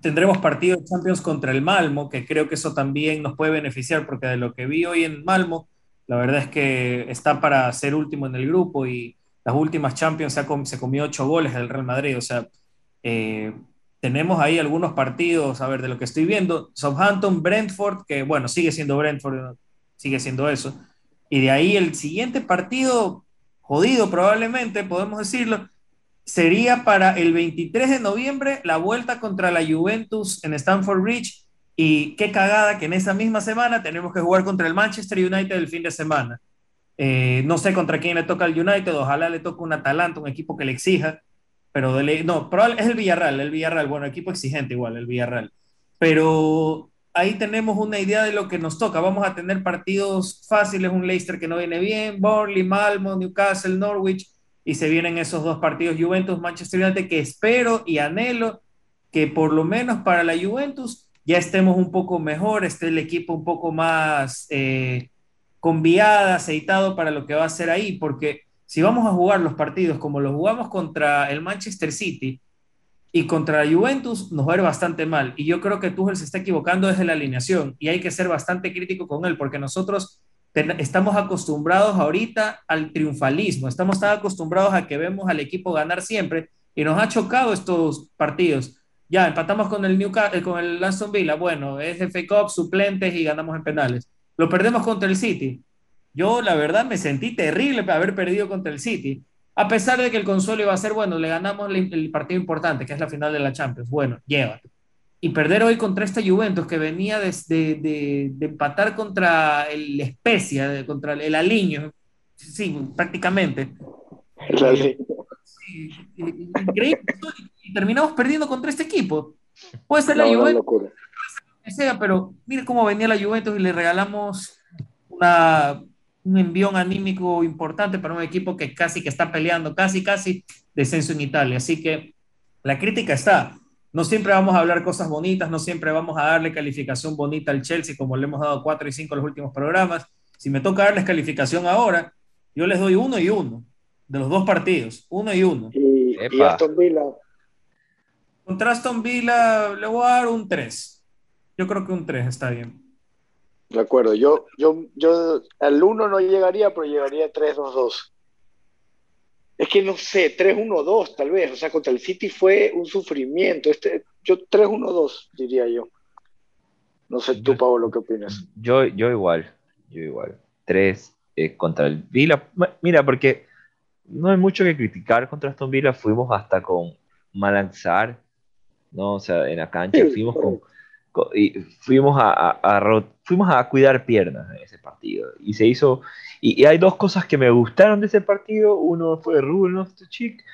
tendremos partidos de Champions contra el Malmo, que creo que eso también nos puede beneficiar, porque de lo que vi hoy en Malmo, la verdad es que está para ser último en el grupo y las últimas Champions se, com se comió ocho goles del Real Madrid, o sea, eh, tenemos ahí algunos partidos, a ver, de lo que estoy viendo, Southampton, Brentford, que bueno, sigue siendo Brentford, sigue siendo eso. Y de ahí el siguiente partido, jodido probablemente, podemos decirlo, sería para el 23 de noviembre la vuelta contra la Juventus en Stamford Bridge. Y qué cagada que en esa misma semana tenemos que jugar contra el Manchester United el fin de semana. Eh, no sé contra quién le toca al United, ojalá le toque un Atalanta, un equipo que le exija pero de no, es el Villarreal, el Villarreal, bueno, equipo exigente igual, el Villarreal. Pero ahí tenemos una idea de lo que nos toca. Vamos a tener partidos fáciles, un Leicester que no viene bien, Burnley, Malmo, Newcastle, Norwich, y se vienen esos dos partidos Juventus, Manchester United, que espero y anhelo que por lo menos para la Juventus ya estemos un poco mejor, esté el equipo un poco más eh, conviada, aceitado para lo que va a ser ahí, porque si vamos a jugar los partidos como los jugamos contra el Manchester City y contra la Juventus, nos va a ir bastante mal. Y yo creo que Tuchel se está equivocando desde la alineación y hay que ser bastante crítico con él porque nosotros estamos acostumbrados ahorita al triunfalismo, estamos tan acostumbrados a que vemos al equipo ganar siempre y nos ha chocado estos partidos. Ya, empatamos con el Newcastle, con el Aston Villa, bueno, es FA Cup, suplentes y ganamos en penales. Lo perdemos contra el City yo, la verdad, me sentí terrible haber perdido contra el City. A pesar de que el consuelo iba a ser, bueno, le ganamos el, partido importante, que es la final de la Champions. Bueno, lleva. Y perder hoy contra esta Juventus que venía de, de, de, empatar contra el Especia, contra el Aliño, sí, prácticamente. Sí, increíble. Y terminamos perdiendo contra este equipo. Puede ser la no, Juventus, sea, pero mire cómo venía la Juventus y le regalamos una un envión anímico importante para un equipo que casi que está peleando, casi, casi descenso en Italia. Así que la crítica está. No siempre vamos a hablar cosas bonitas, no siempre vamos a darle calificación bonita al Chelsea como le hemos dado 4 y 5 en los últimos programas. Si me toca darles calificación ahora, yo les doy uno y uno de los dos partidos, uno y uno. Y, Aston Villa. Contra Aston Villa le voy a dar un 3. Yo creo que un 3 está bien. De acuerdo, yo, yo, yo al 1 no llegaría, pero llegaría a 3-2-2. Es que no sé, 3-1-2 tal vez, o sea, contra el City fue un sufrimiento. Este, yo 3-1-2 diría yo. No sé tú, Pablo, ¿qué opinas? Yo, yo igual, yo igual. 3 eh, contra el Vila. Mira, porque no hay mucho que criticar contra Aston Villa. Fuimos hasta con Malanzar, ¿no? O sea, en la cancha fuimos con, y fuimos a, fuimos a cuidar piernas en ese partido. Y se hizo. Y, hay dos cosas que me gustaron de ese partido. Uno fue Ruben Chic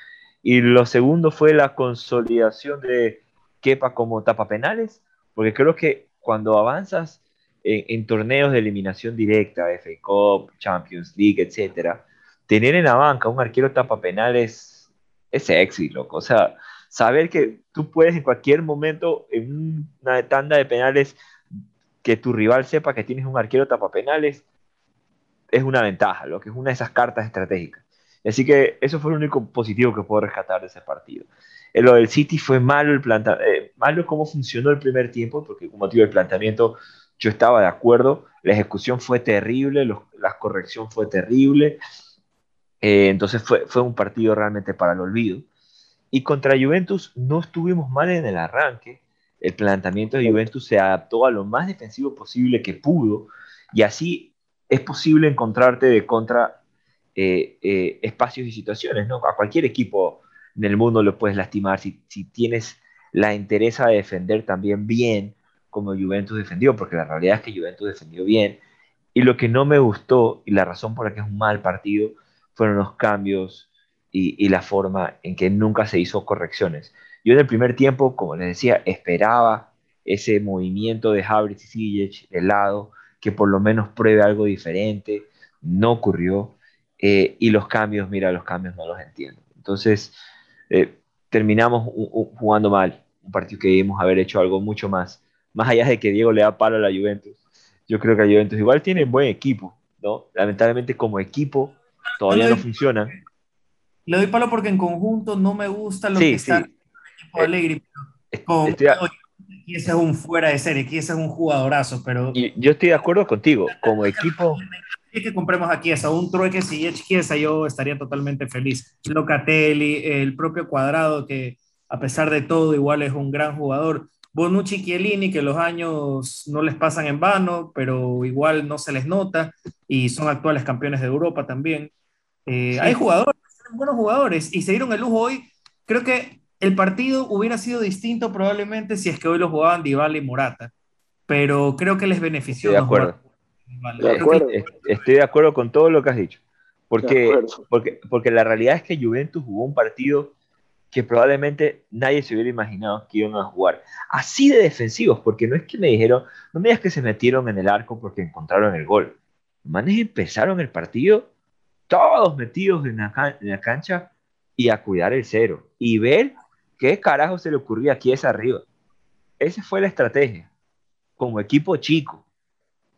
y lo segundo fue la consolidación de Kepa como tapa penales. Porque creo que cuando avanzas en, torneos de eliminación directa, FA Cup, Champions League, etcétera, tener en la banca un arquero tapa penales es sexy, loco. O sea, saber que tú puedes en cualquier momento, en una tanda de penales, que tu rival sepa que tienes un arquero tapa penales, es una ventaja, lo que es una de esas cartas estratégicas. Así que eso fue lo único positivo que puedo rescatar de ese partido. En lo del City fue malo el eh, malo cómo funcionó el primer tiempo, porque como digo, el planteamiento yo estaba de acuerdo, la ejecución fue terrible, la corrección fue terrible, eh, entonces fue, fue un partido realmente para el olvido. Y contra Juventus no estuvimos mal en el arranque. El planteamiento de Juventus se adaptó a lo más defensivo posible que pudo y así es posible encontrarte de contra eh, eh, espacios y situaciones. ¿no? A cualquier equipo en el mundo lo puedes lastimar si, si tienes la interés de defender también bien como Juventus defendió, porque la realidad es que Juventus defendió bien. Y lo que no me gustó y la razón por la que es un mal partido fueron los cambios y, la forma en que nunca se hizo correcciones. Yo en el primer tiempo, como les decía, esperaba ese movimiento de Havertz y Ziyech de lado, que por lo menos pruebe algo diferente, no ocurrió, eh, y los cambios, mira, los cambios no los entiendo. Entonces, eh, terminamos jugando mal, un partido que debimos haber hecho algo mucho más, más allá de que Diego le da palo a la Juventus. Yo creo que la Juventus igual tiene buen equipo, ¿no? Lamentablemente como equipo todavía no funciona. Le doy palo porque en conjunto no me gusta lo que está el equipo Alegre. y ese es un fuera de serie, aquí ese es un jugadorazo, pero... Y yo estoy de acuerdo contigo, como equipo... Si que compremos aquí esa, un trueque si Chiesa, yo estaría totalmente feliz. Locatelli, el propio Cuadrado, que a pesar de todo igual es un gran jugador. Bonucci Chiellini, que los años no les pasan en vano, pero igual no se les nota, y son actuales campeones de Europa también. Eh, hay jugadores buenos jugadores y se dieron el lujo hoy. Creo que el partido hubiera sido distinto probablemente si es que hoy lo jugaban Dybala y Morata, pero creo que les benefició. Estoy de acuerdo. Estoy de acuerdo con todo lo que has dicho. Porque, porque, porque la realidad es que Juventus jugó un partido que probablemente nadie se hubiera imaginado que iban a jugar. Así de defensivos, porque no es que me dijeron, no me digas que se metieron en el arco porque encontraron el gol. Manes empezaron el partido todos metidos en la, cancha y a cuidar el cero y ver qué carajo se le ocurría aquí es arriba. Esa fue la estrategia, como equipo chico,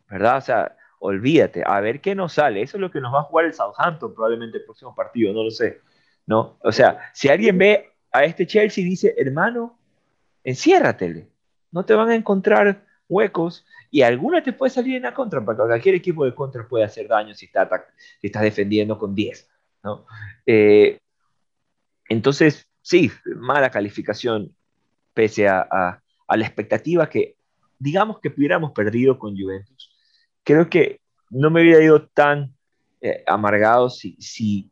¿verdad? O sea, olvídate, a ver qué nos sale. Eso es lo que nos va a jugar el Southampton probablemente el próximo partido, no lo sé. ¿no? O sea, si alguien ve a este Chelsea y dice, hermano, enciérratele, no te van a encontrar huecos y alguna te puede salir en la contra, porque cualquier equipo de contra puede hacer daño si, está, si estás defendiendo con 10. ¿no? Eh, entonces, sí, mala calificación pese a, a, la expectativa que, digamos que hubiéramos perdido con Juventus. Creo que no me hubiera ido tan eh, amargado si, si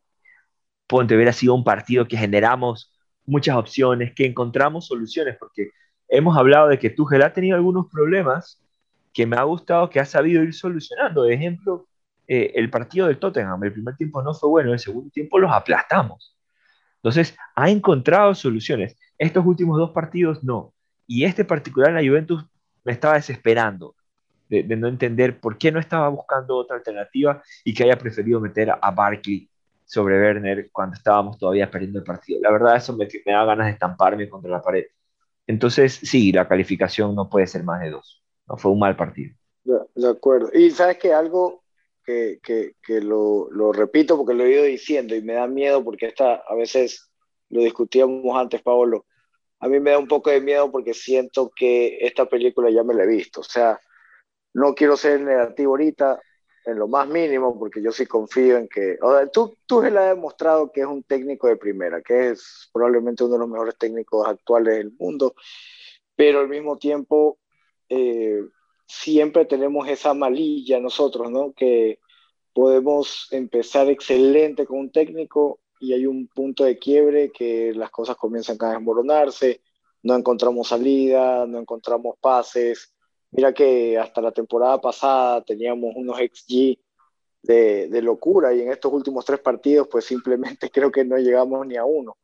Ponte hubiera sido un partido que generamos muchas opciones, que encontramos soluciones, porque hemos hablado de que Tuchel ha tenido algunos problemas que me ha gustado que ha sabido ir solucionando. De ejemplo, eh, el partido del Tottenham, el primer tiempo no fue bueno, el segundo tiempo los aplastamos. Entonces, ha encontrado soluciones. Estos últimos dos partidos no. Y este particular, la Juventus, me estaba desesperando. de, no entender por qué no estaba buscando otra alternativa y que haya preferido meter a Barkley sobre Werner cuando estábamos todavía perdiendo el partido. La verdad, eso me, me da ganas de estamparme contra la pared. Entonces, sí, la calificación no puede ser más de dos. Fue un mal partido. De, acuerdo. Y sabes que algo que, que, que lo, lo, repito porque lo he ido diciendo y me da miedo porque esta, a veces lo discutíamos antes, Pablo. A mí me da un poco de miedo porque siento que esta película ya me la he visto. O sea, no quiero ser negativo ahorita, en lo más mínimo, porque yo sí confío en que. O sea, tú, tú le has demostrado que es un técnico de primera, que es probablemente uno de los mejores técnicos actuales del mundo, pero al mismo tiempo eh, siempre tenemos esa malilla nosotros, ¿no? Que podemos empezar excelente con un técnico y hay un punto de quiebre que las cosas comienzan a desmoronarse, no encontramos salida, no encontramos pases Mira que hasta la temporada pasada teníamos unos XG de, de, locura y en estos últimos tres partidos pues simplemente creo que no llegamos ni a uno.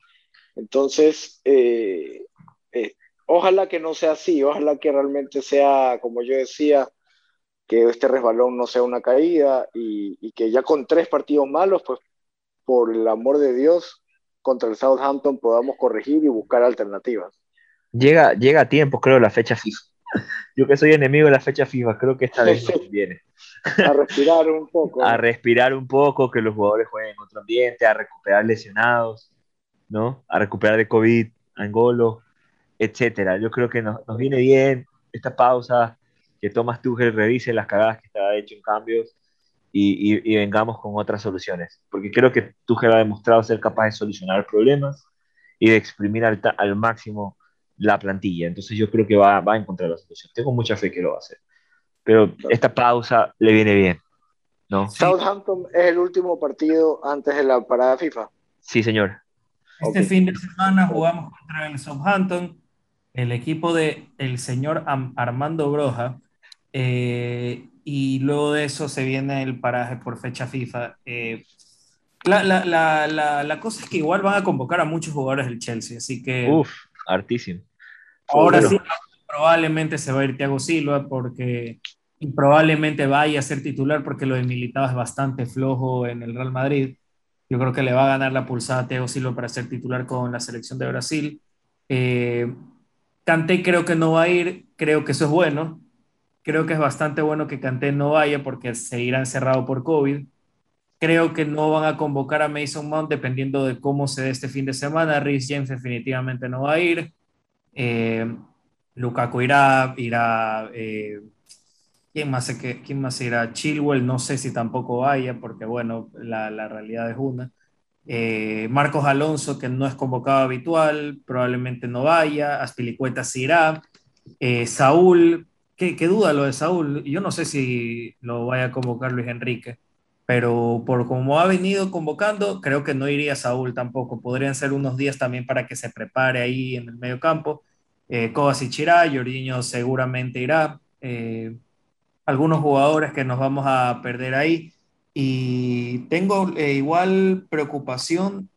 Entonces, eh, eh, ojalá que no sea así, ojalá que realmente sea, como yo decía, que este resbalón no sea una caída y, y que ya con tres partidos malos, pues por el amor de Dios, contra el Southampton podamos corregir y buscar alternativas. Llega, llega a tiempo, creo, la fecha FIFA. Yo que soy enemigo de la fecha FIFA, creo que esta vez viene. A respirar un poco. a respirar un poco, que los jugadores jueguen en otro ambiente, a recuperar lesionados, ¿no? A recuperar de COVID, Angolo, etcétera. Yo creo que nos, nos viene bien esta pausa, que Thomas Tuchel revise las cagadas que está hecho en cambios y, y, y, vengamos con otras soluciones. Porque creo que Tuchel ha demostrado ser capaz de solucionar problemas y de exprimir al, al máximo la plantilla. Entonces yo creo que va, va a encontrar la solución. Tengo mucha fe que lo va a hacer. Pero esta pausa le viene bien. ¿no? Southampton es el último partido antes de la parada FIFA. Sí, señor. Este fin de semana jugamos contra el Southampton, el equipo de el señor Armando Broja, eh, y luego de eso se viene el paraje por fecha FIFA. Eh, la, la, la, la, cosa es que igual van a convocar a muchos jugadores del Chelsea, así que... Uf, hartísimo. Ahora sí, probablemente se va a ir Thiago Silva porque probablemente vaya a ser titular porque lo de Militao es bastante flojo en el Real Madrid. Yo creo que le va a ganar la pulsada a Thiago Silva para ser titular con la selección de Brasil. Eh, Kanté creo que no va a ir, creo que eso es bueno. Creo que es bastante bueno que Kanté no vaya porque se irá encerrado por COVID. Creo que no van a convocar a Mason Mount dependiendo de cómo se dé este fin de semana. Rhys James definitivamente no va a ir. Eh, Lukaku irá, irá eh, ¿quién, más ¿quién más irá? Chilwell, no sé si tampoco vaya, porque bueno, la, la realidad es una. Eh, Marcos Alonso, que no es convocado habitual, probablemente no vaya. Aspilicueta sí irá. Eh, Saúl, ¿qué, ¿qué, duda lo de Saúl. Yo no sé si lo vaya a convocar Luis Enrique, pero por como ha venido convocando, creo que no iría Saúl tampoco. Podrían ser unos días también para que se prepare ahí en el medio campo eh, Kovacic irá, Jorginho seguramente irá, eh, algunos jugadores que nos vamos a perder ahí. Y tengo eh, igual preocupación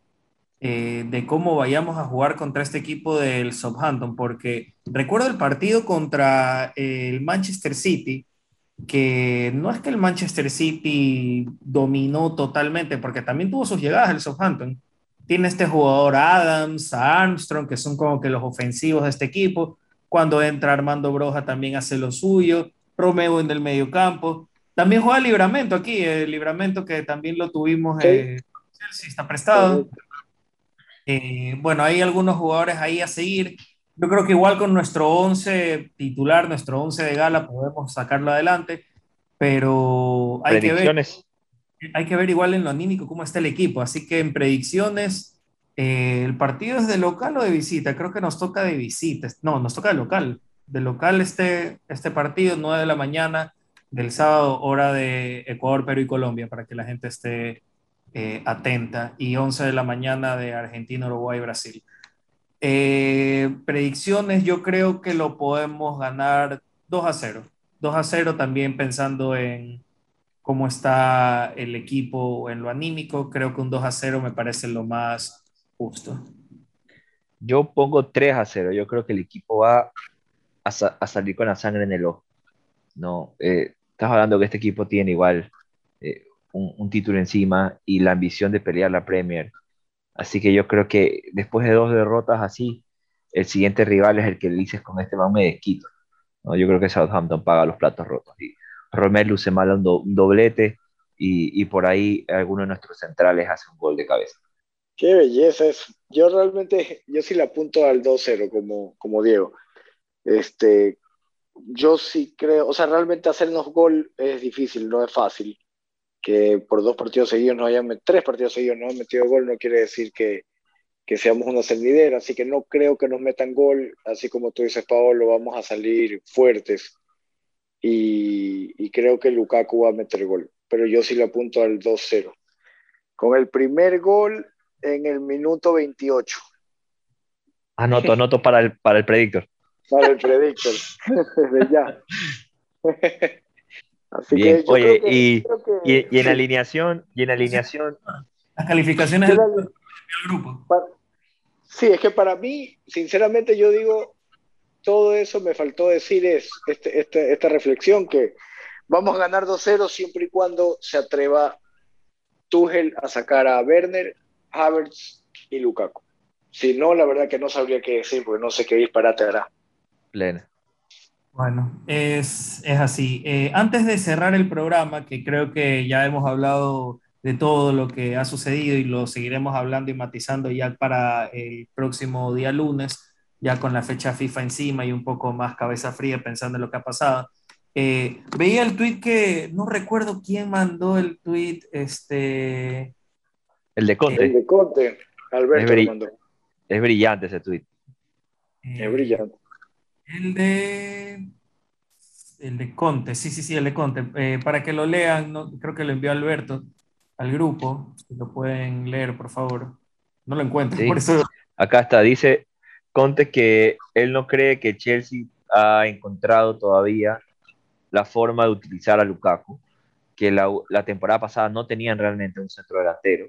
eh, de cómo vayamos a jugar contra este equipo del Southampton, porque recuerdo el partido contra el Manchester City, que no es que el Manchester City dominó totalmente, porque también tuvo sus llegadas el Southampton, tiene este jugador Adams, Armstrong, que son como que los ofensivos de este equipo. Cuando entra Armando Broja también hace lo suyo. Romeo en el medio campo. También juega Libramento aquí, el Libramento que también lo tuvimos, eh, Chelsea está prestado. Eh, bueno, hay algunos jugadores ahí a seguir. Yo creo que igual con nuestro 11 titular, nuestro 11 de gala, podemos sacarlo adelante, pero hay que ver hay que ver igual en lo anímico cómo está el equipo. Así que en predicciones, eh, ¿el partido es de local o de visita? Creo que nos toca de visita. No, nos toca de local. De local este, este partido, 9 de la mañana del sábado, hora de Ecuador, Perú y Colombia, para que la gente esté eh, atenta. Y 11 de la mañana de Argentina, Uruguay y Brasil. Eh, predicciones, yo creo que lo podemos ganar 2 a 0. 2 a 0 también pensando en cómo está el equipo en lo anímico, creo que un 2 a 0 me parece lo más justo. Yo pongo 3 a 0, yo creo que el equipo va a, a salir con la sangre en el ojo. ¿no? Eh, estás hablando que este equipo tiene igual eh, un, título encima y la ambición de pelear la Premier. Así que yo creo que después de dos derrotas así, el siguiente rival es el que dices con este man me desquito. ¿no? Yo creo que Southampton paga los platos rotos. Y Romelu se mala un, doblete y, y, por ahí alguno de nuestros centrales hace un gol de cabeza. Qué belleza es. Yo realmente, yo sí le apunto al 2-0 como, como Diego. Este, yo sí creo, o sea, realmente hacernos gol es difícil, no es fácil. Que por dos partidos seguidos no hayan, tres partidos seguidos no han metido gol no quiere decir que, que seamos una cernidera, así que no creo que nos metan gol, así como tú dices, Paolo, vamos a salir fuertes y, y creo que Lukaku va a meter gol, pero yo sí le apunto al 2-0. Con el primer gol en el minuto 28. Anoto, anoto para el, para el predictor. Para el predictor, desde ya. Así que oye, y, y, en alineación, y en alineación. Las calificaciones del, grupo. sí, es que para mí, sinceramente, yo digo, todo eso me faltó decir es este, este, esta reflexión que vamos a ganar 2-0 siempre y cuando se atreva Tuchel a sacar a Werner Havertz y Lukaku. Si no, la verdad que no sabría qué decir, porque no sé qué disparate hará. Plena. Bueno, es, así. Eh, antes de cerrar el programa, que creo que ya hemos hablado de todo lo que ha sucedido y lo seguiremos hablando y matizando ya para el próximo día lunes, ya con la fecha FIFA encima y un poco más cabeza fría pensando en lo que ha pasado. Eh, veía el tweet que no recuerdo quién mandó el tweet, este, el de Conte. El de Conte, Alberto es, es brillante ese tweet. es eh, brillante. El de. El de Conte, sí, sí, sí, el de Conte. Eh, para que lo lean, creo que lo envió Alberto al grupo. Si lo pueden leer, por favor. No lo encuentro, por eso. Acá está, dice Conte que él no cree que Chelsea ha encontrado todavía la forma de utilizar a Lukaku, que la, la temporada pasada no tenían realmente un centro delantero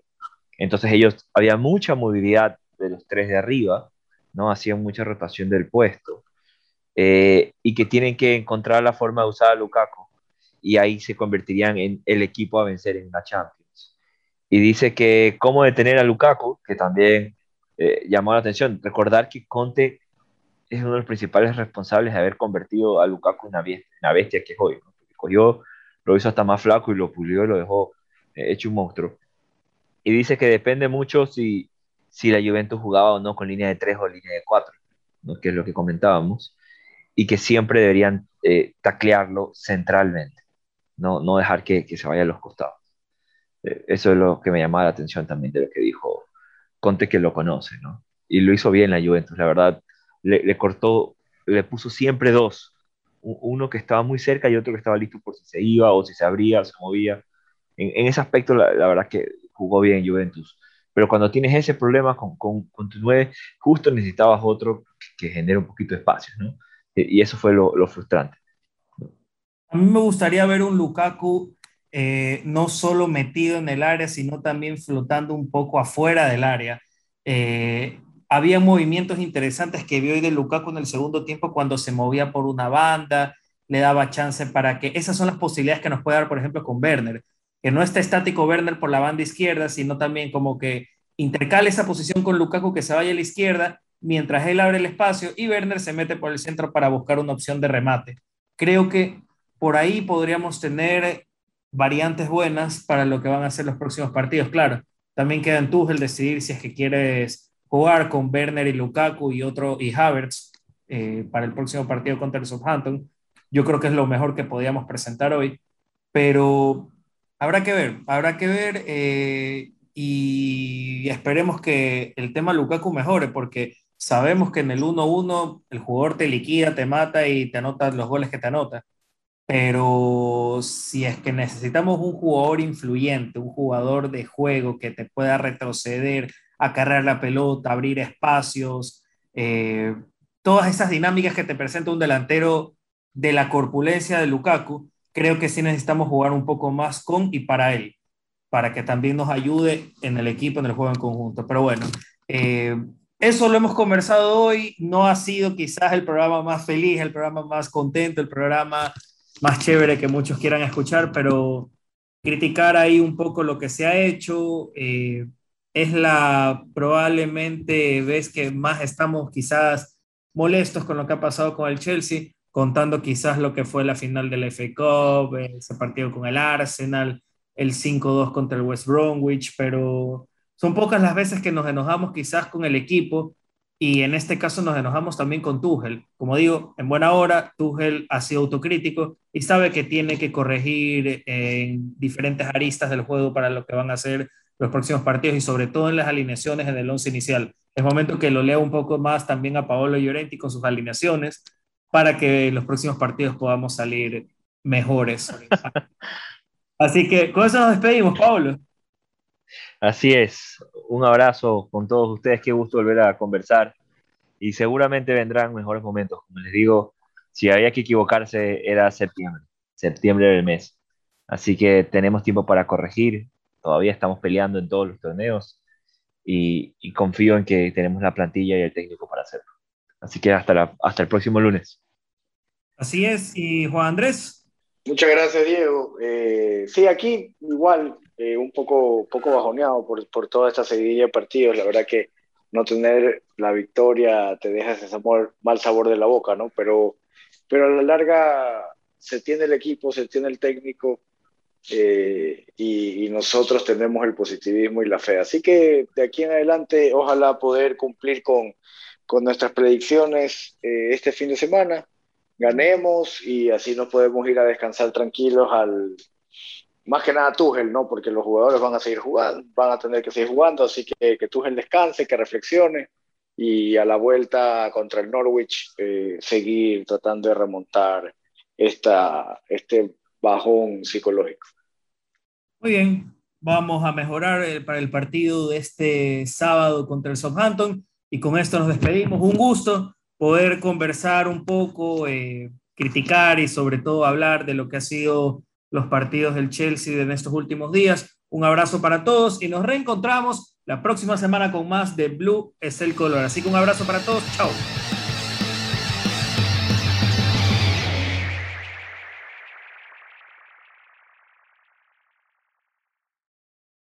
entonces ellos, había mucha movilidad de los tres de arriba, ¿no? Hacían mucha rotación del puesto. Eh, y que tienen que encontrar la forma de usar a Lukaku y ahí se convertirían en el equipo a vencer en la Champions. Y dice que cómo detener a Lukaku, que también eh, llamó la atención, recordar que Conte es uno de los principales responsables de haber convertido a Lukaku en una bestia, bestia que es hoy, ¿no? cogió, lo hizo hasta más flaco y lo pulió y lo dejó eh, hecho un monstruo y dice que depende mucho si, si la Juventus jugaba o no con línea de 3 o línea de 4, ¿no? que es lo que comentábamos, y que siempre deberían eh, taclearlo centralmente, no, no dejar que, que se vaya a los costados. Eh, eso es lo que me llamaba la atención también de lo que dijo Conte, que lo conoce, ¿no? Y lo hizo bien la Juventus, la verdad, le, le cortó, le puso siempre dos, uno que estaba muy cerca y otro que estaba listo por si se iba o si se abría o se movía. En, en ese aspecto, la, la verdad que jugó bien Juventus. Pero cuando tienes ese problema con, con, con tu 9, justo necesitabas otro que, genere un poquito de espacio, ¿no? Y eso fue lo, lo frustrante. A mí me gustaría ver un Lukaku eh, no solo metido en el área, sino también flotando un poco afuera del área. Eh, había movimientos interesantes que vi hoy de Lukaku en el segundo tiempo cuando se movía por una banda, le daba chance para que esas son las posibilidades que nos puede dar, por ejemplo, con Werner que no esté estático Werner por la banda izquierda, sino también como que intercale esa posición con Lukaku que se vaya a la izquierda mientras él abre el espacio y Werner se mete por el centro para buscar una opción de remate. Creo que por ahí podríamos tener variantes buenas para lo que van a ser los próximos partidos. Claro, también queda en el decidir si es que quieres jugar con Werner y Lukaku y otro y Havertz eh, para el próximo partido contra el Southampton. Yo creo que es lo mejor que podíamos presentar hoy, pero Habrá que ver, habrá que ver eh, y esperemos que el tema Lukaku mejore porque sabemos que en el 1-1 el jugador te liquida, te mata y te anota los goles que te anota. Pero si es que necesitamos un jugador influyente, un jugador de juego que te pueda retroceder, acarrear la pelota, abrir espacios, eh, todas esas dinámicas que te presenta un delantero de la corpulencia de Lukaku, creo que sí necesitamos jugar un poco más con y para él, para que también nos ayude en el equipo, en el juego en conjunto. Pero bueno, eh, eso lo hemos conversado hoy. No ha sido quizás el programa más feliz, el programa más contento, el programa más chévere que muchos quieran escuchar, pero criticar ahí un poco lo que se ha hecho. Eh, es la probablemente vez que más estamos quizás molestos con lo que ha pasado con el Chelsea, contando quizás lo que fue la final del FA Cup, ese partido con el Arsenal, el 5-2 contra el West Bromwich, pero son pocas las veces que nos enojamos quizás con el equipo y en este caso nos enojamos también con Tuchel. Como digo, en buena hora, Tuchel ha sido autocrítico y sabe que tiene que corregir en diferentes aristas del juego para lo que van a ser los próximos partidos y sobre todo en las alineaciones en el once inicial. Es momento que lo lea un poco más también a Paolo Llorenti con sus alineaciones para que en los próximos partidos podamos salir mejores. Así que con eso nos despedimos, Pablo. Así es, un abrazo con todos ustedes, qué gusto volver a conversar y seguramente vendrán mejores momentos. Como les digo, si había que equivocarse era septiembre, septiembre del mes. Así que tenemos tiempo para corregir, todavía estamos peleando en todos los torneos y, confío en que tenemos la plantilla y el técnico para hacerlo. Así que hasta, hasta el próximo lunes. Así es, y Juan Andrés. Muchas gracias, Diego. Eh, sí, aquí igual eh, un poco, poco bajoneado por, por, toda esta seguidilla de partidos. La verdad que no tener la victoria te deja ese mal sabor de la boca, ¿no? Pero, pero a la larga se tiene el equipo, se tiene el técnico eh, y, nosotros tenemos el positivismo y la fe. Así que de aquí en adelante, ojalá poder cumplir con, con nuestras predicciones este fin de semana ganemos y así nos podemos ir a descansar tranquilos al más que nada Tuchel, ¿no? Porque los jugadores van a seguir jugando, van a tener que seguir jugando, así que que Tuchel descanse, que reflexione y a la vuelta contra el Norwich eh, seguir tratando de remontar esta, este bajón psicológico. Muy bien, vamos a mejorar eh, para el partido de este sábado contra el Southampton y con esto nos despedimos. Un gusto poder conversar un poco, eh, criticar y sobre todo hablar de lo que ha sido los partidos del Chelsea en estos últimos días. Un abrazo para todos y nos reencontramos la próxima semana con más de Blue es el color. Así que un abrazo para todos. Chao.